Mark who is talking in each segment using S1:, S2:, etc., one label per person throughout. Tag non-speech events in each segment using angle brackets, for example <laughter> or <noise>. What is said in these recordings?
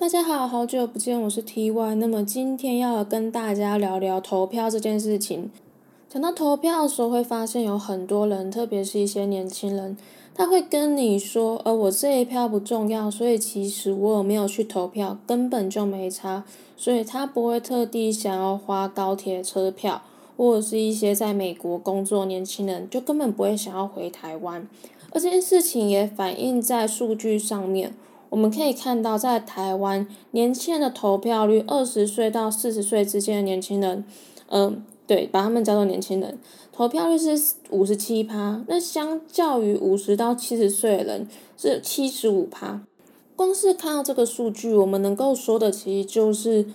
S1: 大家好，好久不见，我是 T Y。那么今天要跟大家聊聊投票这件事情。讲到投票的时候，会发现有很多人，特别是一些年轻人，他会跟你说：“呃，我这一票不重要，所以其实我有没有去投票根本就没差。”所以他不会特地想要花高铁车票，或者是一些在美国工作年轻人，就根本不会想要回台湾。而这件事情也反映在数据上面，我们可以看到，在台湾年轻人的投票率，二十岁到四十岁之间的年轻人，嗯，对，把他们叫做年轻人，投票率是五十七趴，那相较于五十到七十岁的人是七十五趴。光是看到这个数据，我们能够说的其实就是，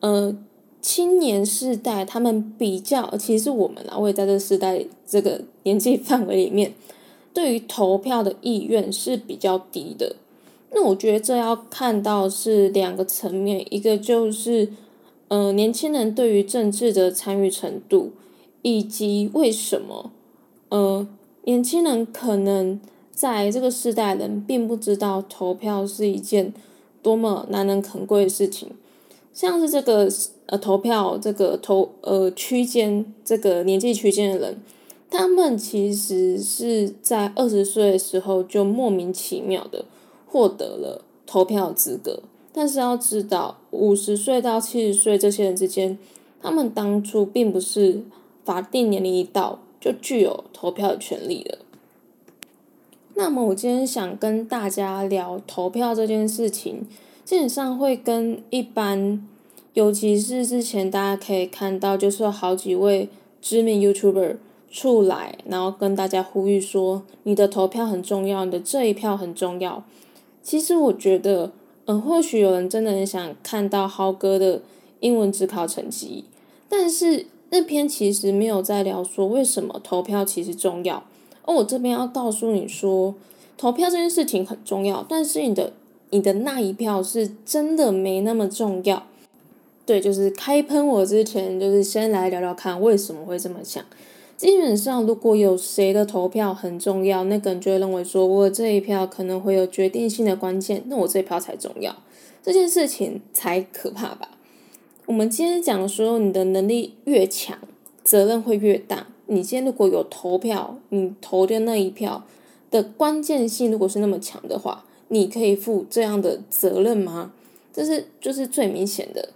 S1: 呃，青年世代他们比较，其实我们啊，我也在这世代这个年纪范围里面。对于投票的意愿是比较低的，那我觉得这要看到是两个层面，一个就是，呃，年轻人对于政治的参与程度，以及为什么，呃，年轻人可能在这个时代人并不知道投票是一件多么难能可贵的事情，像是这个呃投票这个投呃区间这个年纪区间的人。他们其实是在二十岁的时候就莫名其妙的获得了投票资格，但是要知道，五十岁到七十岁这些人之间，他们当初并不是法定年龄一到就具有投票的权利的。那么，我今天想跟大家聊投票这件事情，基本上会跟一般，尤其是之前大家可以看到，就是好几位知名 YouTuber。出来，然后跟大家呼吁说，你的投票很重要，你的这一票很重要。其实我觉得，嗯，或许有人真的很想看到豪哥的英文自考成绩，但是那篇其实没有在聊说为什么投票其实重要。而我这边要告诉你说，投票这件事情很重要，但是你的你的那一票是真的没那么重要。对，就是开喷我之前，就是先来聊聊看为什么会这么想。基本上，如果有谁的投票很重要，那个人就会认为说，我这一票可能会有决定性的关键，那我这一票才重要，这件事情才可怕吧？我们今天讲说，你的能力越强，责任会越大。你今天如果有投票，你投的那一票的关键性如果是那么强的话，你可以负这样的责任吗？这是就是最明显的。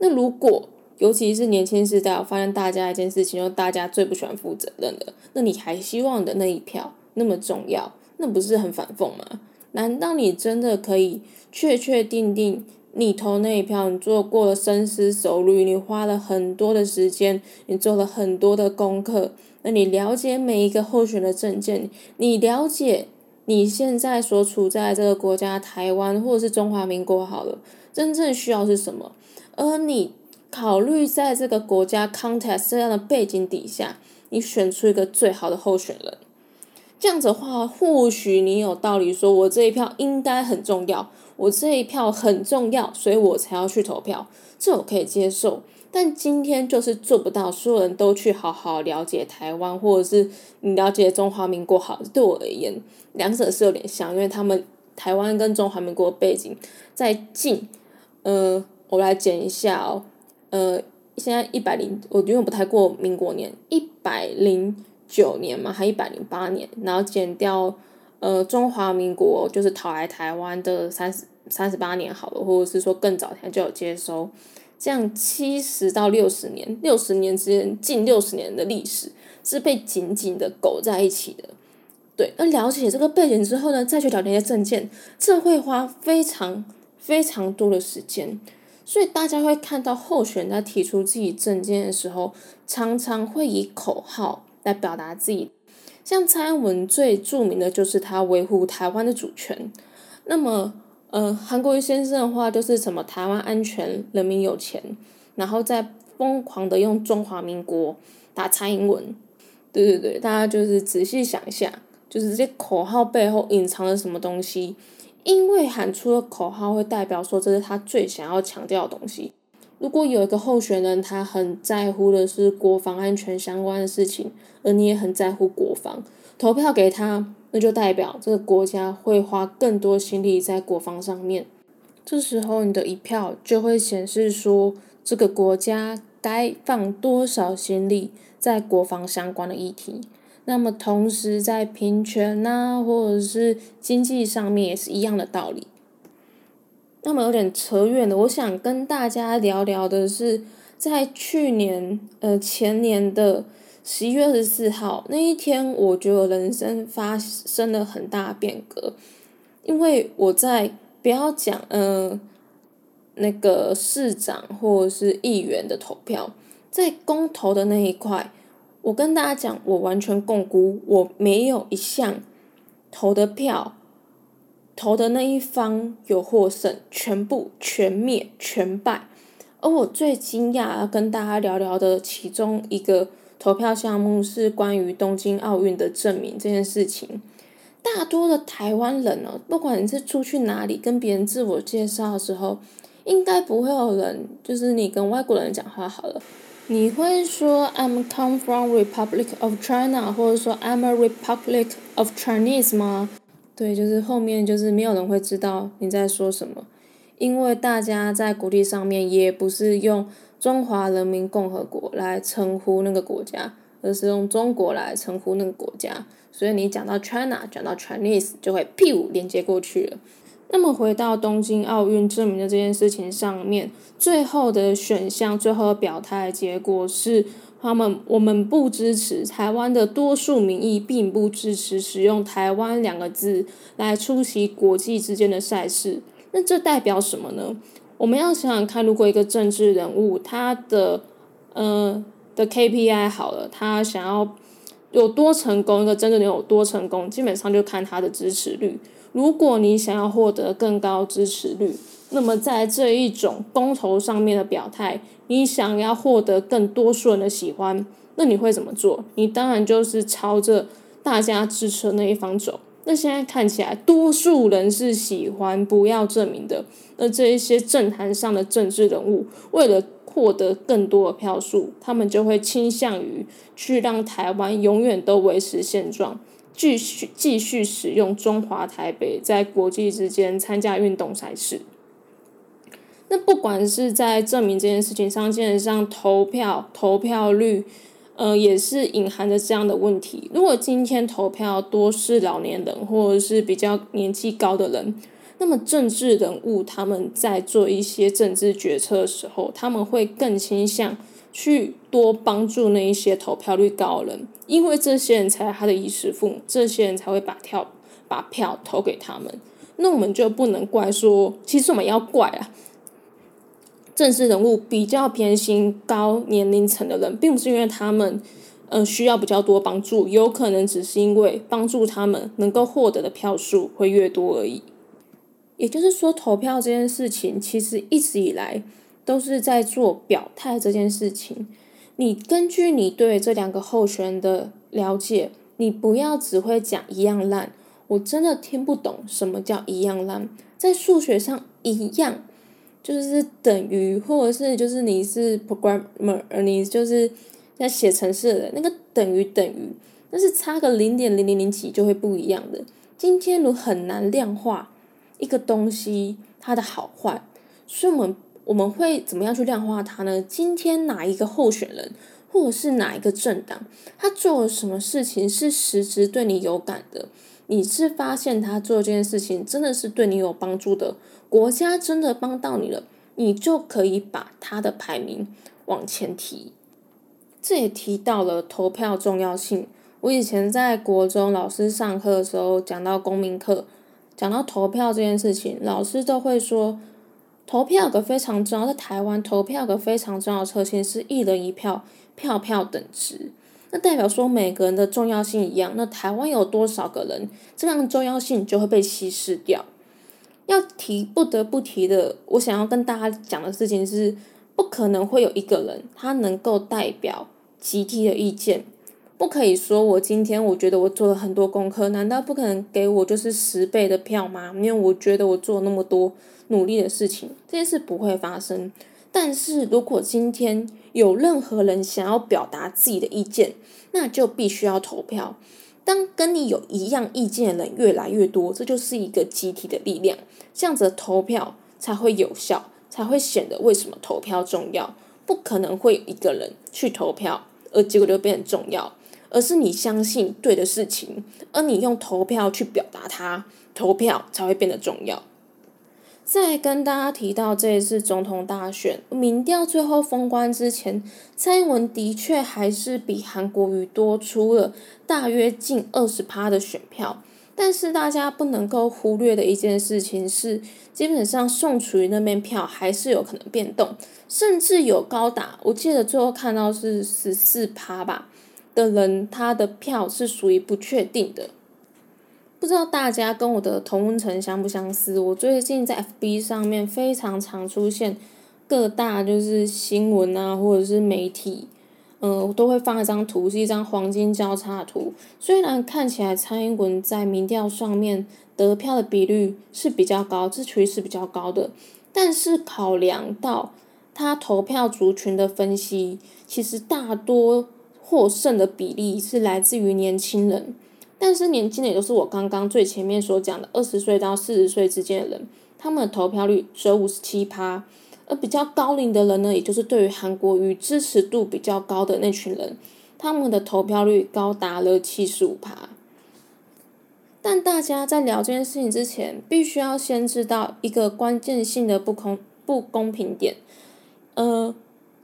S1: 那如果尤其是年轻时代，我发现大家一件事情，就大家最不喜欢负责任的。那你还希望的那一票那么重要，那不是很反讽吗？难道你真的可以确确定定，你投那一票，你做过了深思熟虑，你花了很多的时间，你做了很多的功课，那你了解每一个候选的证件，你了解你现在所处在这个国家台湾或者是中华民国好了，真正需要是什么？而你。考虑在这个国家 context 这样的背景底下，你选出一个最好的候选人，这样子的话，或许你有道理说，我这一票应该很重要，我这一票很重要，所以我才要去投票，这我可以接受。但今天就是做不到，所有人都去好好了解台湾，或者是你了解中华民国好，对我而言，两者是有点像，因为他们台湾跟中华民国背景在近，呃，我来剪一下哦。呃，现在一百零，我永远不太过民国年，一百零九年嘛，还一百零八年，然后减掉呃中华民国就是逃来台湾的三十三十八年好了，或者是说更早前就有接收，这样七十到六十年，六十年之间近六十年的历史是被紧紧的苟在一起的。对，那了解这个背景之后呢，再去了解证件，这会花非常非常多的时间。所以大家会看到候选人在提出自己政见的时候，常常会以口号来表达自己。像蔡英文最著名的就是他维护台湾的主权。那么，呃，韩国瑜先生的话就是什么台湾安全，人民有钱，然后再疯狂的用中华民国打蔡英文。对对对，大家就是仔细想一下，就是这些口号背后隐藏了什么东西。因为喊出了口号，会代表说这是他最想要强调的东西。如果有一个候选人，他很在乎的是国防安全相关的事情，而你也很在乎国防，投票给他，那就代表这个国家会花更多心力在国防上面。这时候你的一票就会显示说，这个国家该放多少心力在国防相关的议题。那么同时在平权呐，或者是经济上面也是一样的道理。那么有点扯远了，我想跟大家聊聊的是，在去年呃前年的十一月二十四号那一天，我觉得人生发生了很大变革，因为我在不要讲呃那个市长或者是议员的投票，在公投的那一块，我跟大家讲，我完全共估，我没有一项投的票。投的那一方有获胜，全部全灭全败。而我最惊讶跟大家聊聊的其中一个投票项目是关于东京奥运的证明这件事情。大多的台湾人哦，不管你是出去哪里跟别人自我介绍的时候，应该不会有人就是你跟外国人讲话好了，你会说 I'm come from Republic of China，或者说 I'm a Republic of Chinese 吗？对，就是后面就是没有人会知道你在说什么，因为大家在国际上面也不是用中华人民共和国来称呼那个国家，而是用中国来称呼那个国家，所以你讲到 China，讲到 Chinese 就会 pew 连接过去了。那么回到东京奥运证明的这件事情上面，最后的选项，最后表态结果是。他们我们不支持台湾的多数民意，并不支持使用“台湾”两个字来出席国际之间的赛事。那这代表什么呢？我们要想想看，如果一个政治人物他的呃的 KPI 好了，他想要有多成功，一个真正的有多成功，基本上就看他的支持率。如果你想要获得更高支持率，那么在这一种公投上面的表态，你想要获得更多数人的喜欢，那你会怎么做？你当然就是朝着大家支持的那一方走。那现在看起来，多数人是喜欢不要证明的。那这一些政坛上的政治人物，为了获得更多的票数，他们就会倾向于去让台湾永远都维持现状，继续继续使用中华台北在国际之间参加运动赛事。那不管是在证明这件事情上，基本上投票投票率，呃，也是隐含着这样的问题。如果今天投票多是老年人或者是比较年纪高的人，那么政治人物他们在做一些政治决策的时候，他们会更倾向去多帮助那一些投票率高的人，因为这些人才是他的衣食父母，这些人才会把票把票投给他们。那我们就不能怪说，其实我们要怪啊。政治人物比较偏心高年龄层的人，并不是因为他们，嗯，需要比较多帮助，有可能只是因为帮助他们能够获得的票数会越多而已。也就是说，投票这件事情，其实一直以来都是在做表态这件事情。你根据你对这两个候选人的了解，你不要只会讲一样烂。我真的听不懂什么叫一样烂，在数学上一样。就是等于，或者是就是你是 programmer，你就是在写程式的那个等于等于，但是差个零点零零零几就会不一样的。今天如很难量化一个东西它的好坏，所以我们我们会怎么样去量化它呢？今天哪一个候选人，或者是哪一个政党，他做了什么事情是实质对你有感的？你是发现他做这件事情真的是对你有帮助的？国家真的帮到你了，你就可以把他的排名往前提。这也提到了投票重要性。我以前在国中老师上课的时候讲到公民课，讲到投票这件事情，老师都会说，投票个非常重要，在台湾投票个非常重要的特性是一人一票，票票等值。那代表说每个人的重要性一样，那台湾有多少个人，这样的重要性就会被稀释掉。要提不得不提的，我想要跟大家讲的事情是，不可能会有一个人他能够代表集体的意见，不可以说我今天我觉得我做了很多功课，难道不可能给我就是十倍的票吗？因为我觉得我做那么多努力的事情，这件事不会发生。但是如果今天有任何人想要表达自己的意见，那就必须要投票。当跟你有一样意见的人越来越多，这就是一个集体的力量。这样子投票才会有效，才会显得为什么投票重要。不可能会一个人去投票，而结果就变得重要，而是你相信对的事情，而你用投票去表达它，投票才会变得重要。再跟大家提到这一次总统大选民调最后封关之前，蔡英文的确还是比韩国瑜多出了大约近二十趴的选票。但是大家不能够忽略的一件事情是，基本上宋楚瑜那边票还是有可能变动，甚至有高达，我记得最后看到是十四趴吧的人，他的票是属于不确定的。不知道大家跟我的同温层相不相似？我最近在 FB 上面非常常出现各大就是新闻啊，或者是媒体。嗯，我都会放一张图，是一张黄金交叉图。虽然看起来蔡英文在民调上面得票的比率是比较高，支持率是比较高的，但是考量到他投票族群的分析，其实大多获胜的比例是来自于年轻人。但是年轻人也就是我刚刚最前面所讲的二十岁到四十岁之间的人，他们的投票率只有五十七趴。而比较高龄的人呢，也就是对于韩国瑜支持度比较高的那群人，他们的投票率高达了七十五趴。但大家在聊这件事情之前，必须要先知道一个关键性的不公不公平点。呃，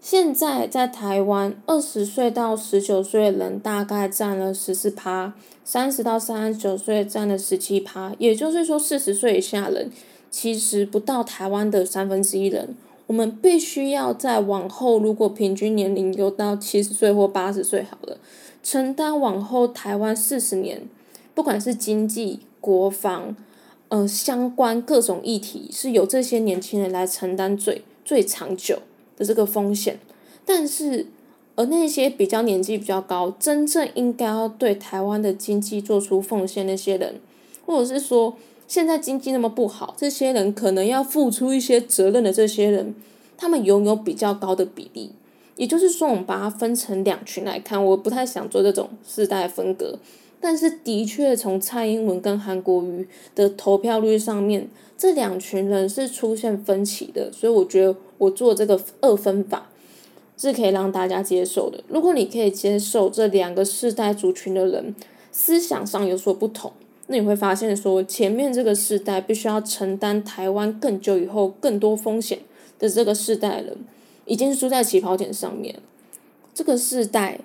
S1: 现在在台湾，二十岁到十九岁的人大概占了十四趴，三十到三十九岁占了十七趴，也就是说四十岁以下人其实不到台湾的三分之一人。我们必须要在往后，如果平均年龄有到七十岁或八十岁好了，承担往后台湾四十年，不管是经济、国防，呃，相关各种议题，是由这些年轻人来承担最最长久这个风险。但是，而那些比较年纪比较高，真正应该要对台湾的经济做出奉献那些人，或者是说。现在经济那么不好，这些人可能要付出一些责任的这些人，他们拥有比较高的比例。也就是说，我们把它分成两群来看，我不太想做这种世代分割，但是的确从蔡英文跟韩国瑜的投票率上面，这两群人是出现分歧的，所以我觉得我做这个二分法是可以让大家接受的。如果你可以接受这两个世代族群的人思想上有所不同。那你会发现，说前面这个世代必须要承担台湾更久以后更多风险的这个世代人，已经输在起跑点上面。这个世代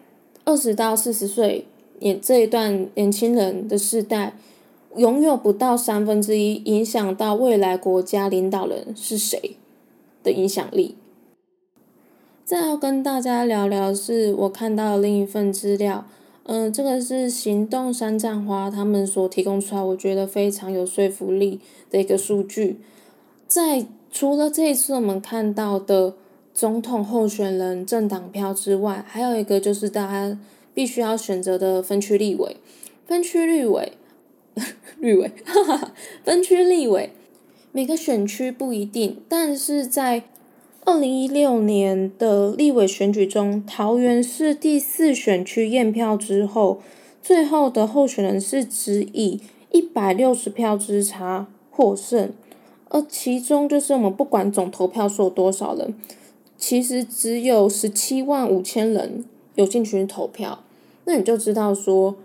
S1: 二十到四十岁年这一段年轻人的世代，拥有不到三分之一影响到未来国家领导人是谁的影响力。再要跟大家聊聊，是我看到的另一份资料。嗯，这个是行动山占花他们所提供出来，我觉得非常有说服力的一个数据。在除了这一次我们看到的总统候选人政党票之外，还有一个就是大家必须要选择的分区立委。分区立委，<laughs> 立委，哈 <laughs> 哈分区立委，每个选区不一定，但是在。二零一六年的立委选举中，桃园市第四选区验票之后，最后的候选人是只以一百六十票之差获胜，而其中就是我们不管总投票数有多少人，其实只有十七万五千人有进群投票，那你就知道说，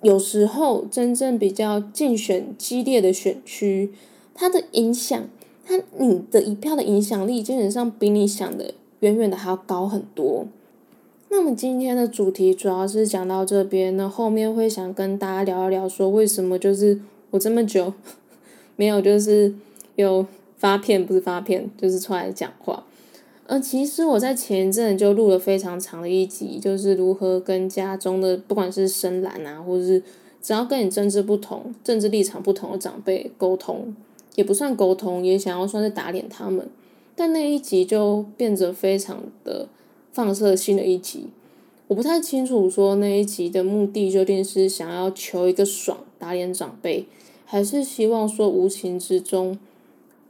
S1: 有时候真正比较竞选激烈的选区，它的影响。它你的一票的影响力基本上比你想的远远的还要高很多。那么今天的主题主要是讲到这边，那后面会想跟大家聊一聊，说为什么就是我这么久 <laughs> 没有就是有发片，不是发片，就是出来讲话。呃，其实我在前一阵就录了非常长的一集，就是如何跟家中的不管是深蓝啊，或者是只要跟你政治不同、政治立场不同的长辈沟通。也不算沟通，也想要算是打脸他们，但那一集就变得非常的放射性的一集。我不太清楚说那一集的目的究竟是想要求一个爽打脸长辈，还是希望说无形之中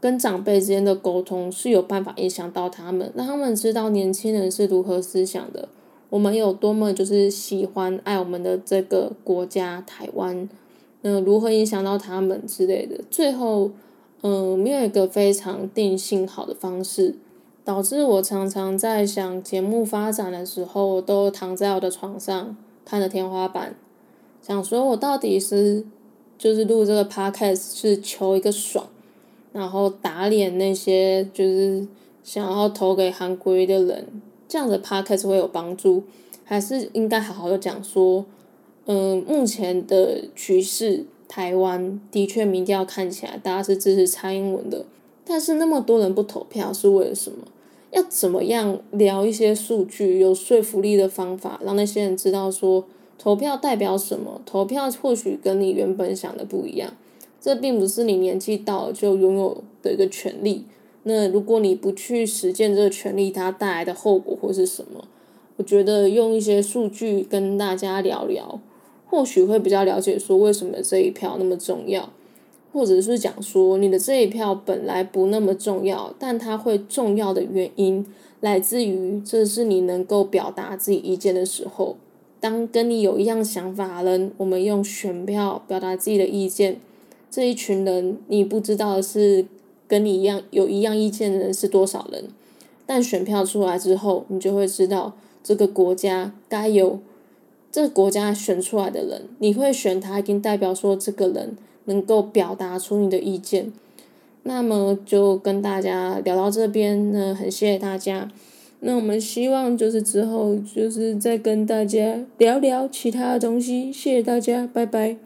S1: 跟长辈之间的沟通是有办法影响到他们，让他们知道年轻人是如何思想的，我们有多么就是喜欢爱我们的这个国家台湾，嗯，如何影响到他们之类的，最后。嗯，没有一个非常定性好的方式，导致我常常在想节目发展的时候，都躺在我的床上看着天花板，想说我到底是就是录这个 podcast 是求一个爽，然后打脸那些就是想要投给韩国的人，这样的 podcast 会有帮助，还是应该好好的讲说，嗯，目前的趋势。台湾的确民调看起来大家是支持蔡英文的，但是那么多人不投票是为了什么？要怎么样聊一些数据有说服力的方法，让那些人知道说投票代表什么？投票或许跟你原本想的不一样，这并不是你年纪到就拥有的一个权利。那如果你不去实践这个权利，它带来的后果会是什么？我觉得用一些数据跟大家聊聊。或许会比较了解说为什么这一票那么重要，或者是讲说你的这一票本来不那么重要，但它会重要的原因来自于这是你能够表达自己意见的时候。当跟你有一样想法的人，我们用选票表达自己的意见，这一群人你不知道是跟你一样有一样意见的人是多少人，但选票出来之后，你就会知道这个国家该有。这个国家选出来的人，你会选他，已经代表说这个人能够表达出你的意见。那么就跟大家聊到这边呢，很谢谢大家。那我们希望就是之后就是再跟大家聊聊其他的东西。谢谢大家，拜拜。